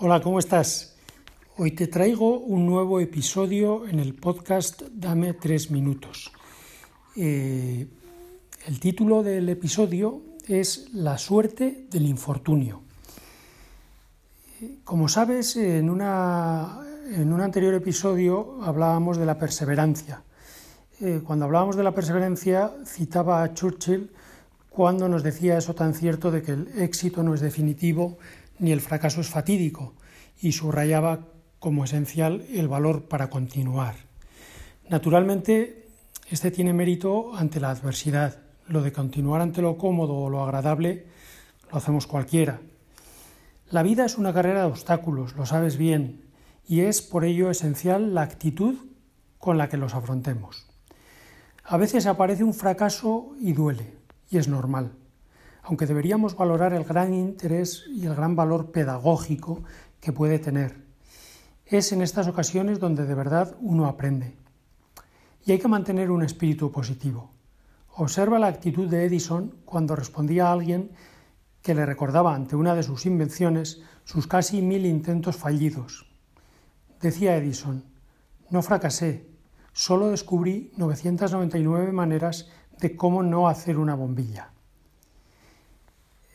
Hola, ¿cómo estás? Hoy te traigo un nuevo episodio en el podcast Dame tres minutos. Eh, el título del episodio es La suerte del infortunio. Como sabes, en, una, en un anterior episodio hablábamos de la perseverancia. Eh, cuando hablábamos de la perseverancia, citaba a Churchill cuando nos decía eso tan cierto de que el éxito no es definitivo ni el fracaso es fatídico, y subrayaba como esencial el valor para continuar. Naturalmente, este tiene mérito ante la adversidad. Lo de continuar ante lo cómodo o lo agradable lo hacemos cualquiera. La vida es una carrera de obstáculos, lo sabes bien, y es por ello esencial la actitud con la que los afrontemos. A veces aparece un fracaso y duele, y es normal, aunque deberíamos valorar el gran interés y el gran valor pedagógico que puede tener. Es en estas ocasiones donde de verdad uno aprende. Y hay que mantener un espíritu positivo. Observa la actitud de Edison cuando respondía a alguien que le recordaba ante una de sus invenciones sus casi mil intentos fallidos. Decía Edison, no fracasé, solo descubrí 999 maneras de cómo no hacer una bombilla.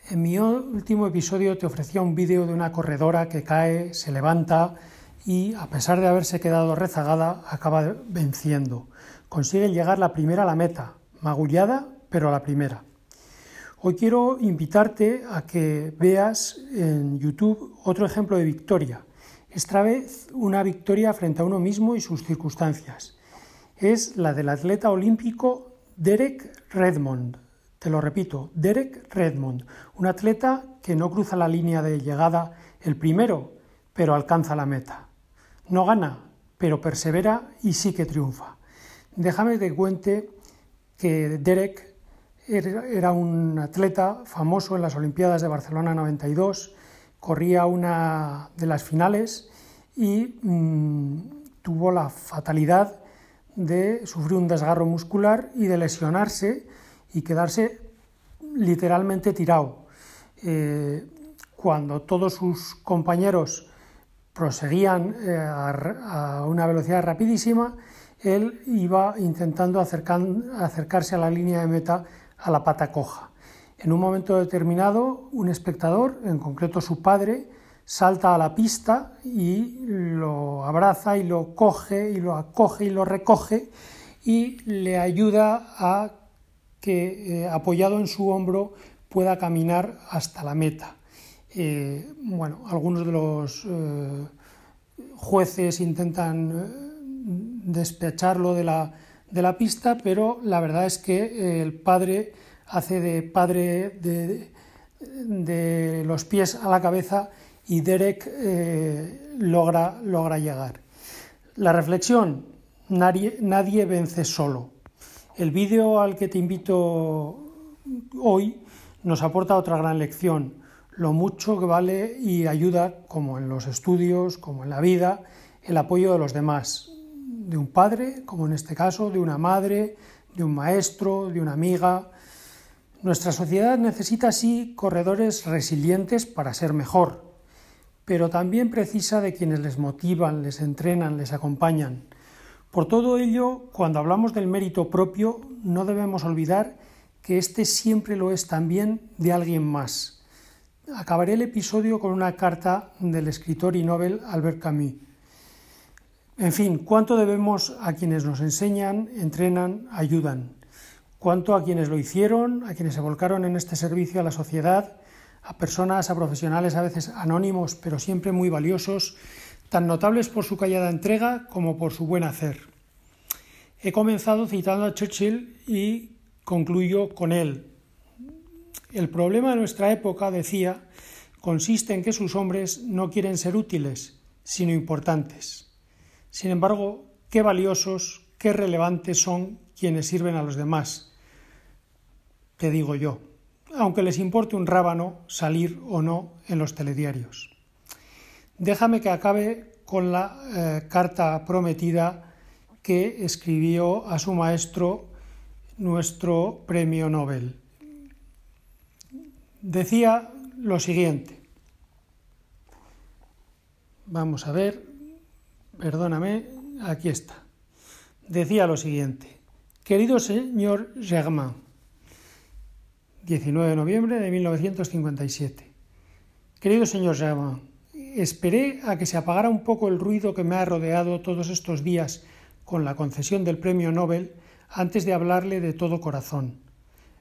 En mi último episodio te ofrecía un vídeo de una corredora que cae, se levanta y, a pesar de haberse quedado rezagada, acaba venciendo. Consigue llegar la primera a la meta, magullada, pero a la primera. Hoy quiero invitarte a que veas en YouTube otro ejemplo de victoria. Esta vez una victoria frente a uno mismo y sus circunstancias. Es la del atleta olímpico Derek Redmond. Te lo repito, Derek Redmond, un atleta que no cruza la línea de llegada el primero, pero alcanza la meta. No gana, pero persevera y sí que triunfa. Déjame que cuente que Derek era un atleta famoso en las Olimpiadas de Barcelona 92, corría una de las finales y mm, tuvo la fatalidad de sufrir un desgarro muscular y de lesionarse y quedarse literalmente tirado. Eh, cuando todos sus compañeros proseguían eh, a, una velocidad rapidísima, él iba intentando acercarse a la línea de meta a la pata coja. En un momento determinado, un espectador, en concreto su padre, salta a la pista y lo abraza y lo coge y lo acoge y lo recoge y le ayuda a que, eh, apoyado en su hombro, pueda caminar hasta la meta. Eh, bueno, algunos de los eh, jueces intentan despecharlo de la, de la pista, pero la verdad es que el padre hace de padre de, de los pies a la cabeza y Derek logra, logra llegar. La reflexión, nadie, nadie vence solo. El vídeo al que te invito hoy nos aporta otra gran lección, lo mucho que vale y ayuda, como en los estudios, como en la vida, el apoyo de los demás, de un padre, como en este caso, de una madre, de un maestro, de una amiga. Nuestra sociedad necesita así corredores resilientes para ser mejor, pero también precisa de quienes les motivan, les entrenan, les acompañan. Por todo ello, cuando hablamos del mérito propio, no debemos olvidar que éste siempre lo es también de alguien más. Acabaré el episodio con una carta del escritor y novel Albert Camus. En fin, ¿cuánto debemos a quienes nos enseñan, entrenan, ayudan? ¿Cuánto a quienes lo hicieron, a quienes se volcaron en este servicio a la sociedad a personas, a profesionales a veces anónimos, pero siempre muy valiosos, tan notables por su callada entrega como por su buen hacer. He comenzado citando a Churchill y concluyo con él. El problema de nuestra época, decía, consiste en que sus hombres no quieren ser útiles, sino importantes. Sin embargo, qué valiosos, qué relevantes son quienes sirven a los demás, te digo yo aunque les importe un rábano salir o no en los telediarios. Déjame que acabe con la eh, carta prometida que escribió a su maestro nuestro premio Nobel. Decía lo siguiente, Vamos a ver, perdóname, aquí está. Decía lo siguiente, querido señor Germain, 19 de noviembre de 1957. Querido señor Germain, esperé a que se apagara un poco el ruido que me ha rodeado todos estos días con la concesión del premio Nobel antes de hablarle de todo corazón.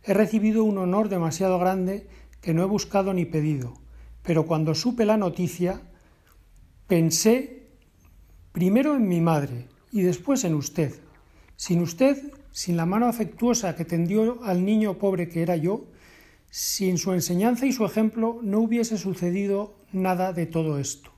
He recibido un honor demasiado grande que no he buscado ni pedido, pero cuando supe la noticia pensé primero en mi madre y después en usted. Sin usted, sin la mano afectuosa que tendió al niño pobre que era yo, sin su enseñanza y su ejemplo no hubiese sucedido nada de todo esto.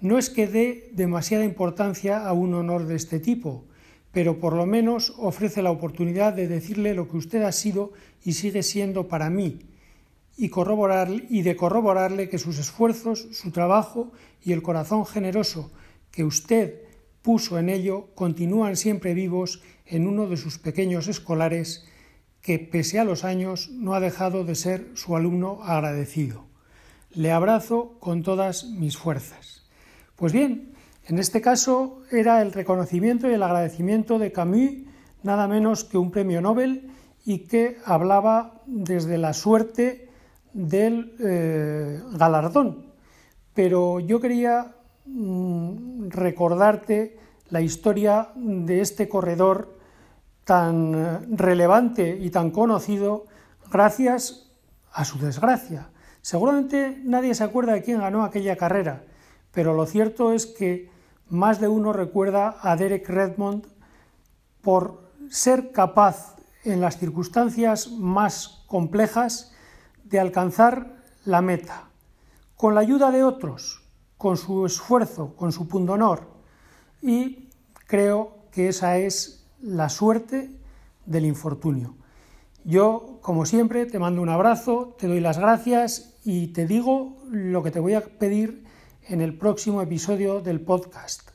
No es que dé demasiada importancia a un honor de este tipo, pero por lo menos ofrece la oportunidad de decirle lo que usted ha sido y sigue siendo para mí, y, y de corroborarle que sus esfuerzos, su trabajo y el corazón generoso que usted puso en ello continúan siempre vivos en uno de sus pequeños escolares que, pese a los años, no ha dejado de ser su alumno agradecido. Le abrazo con todas mis fuerzas. Pues bien, en este caso era el reconocimiento y el agradecimiento de Camus, nada menos que un premio Nobel, y que hablaba desde la suerte del eh, galardón. Pero yo quería mm, recordarte la historia de este corredor tan eh, relevante y tan conocido gracias a su desgracia. Seguramente nadie se acuerda de quién ganó aquella carrera, pero lo cierto es que más de uno recuerda a Derek Redmond por ser capaz en las circunstancias más complejas de alcanzar la meta, con la ayuda de otros, con su esfuerzo, con su pundonor. Y creo que esa es la suerte del infortunio. Yo, como siempre, te mando un abrazo, te doy las gracias y te digo lo que te voy a pedir en el próximo episodio del podcast.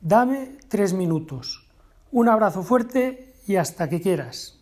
Dame tres minutos. Un abrazo fuerte y hasta que quieras.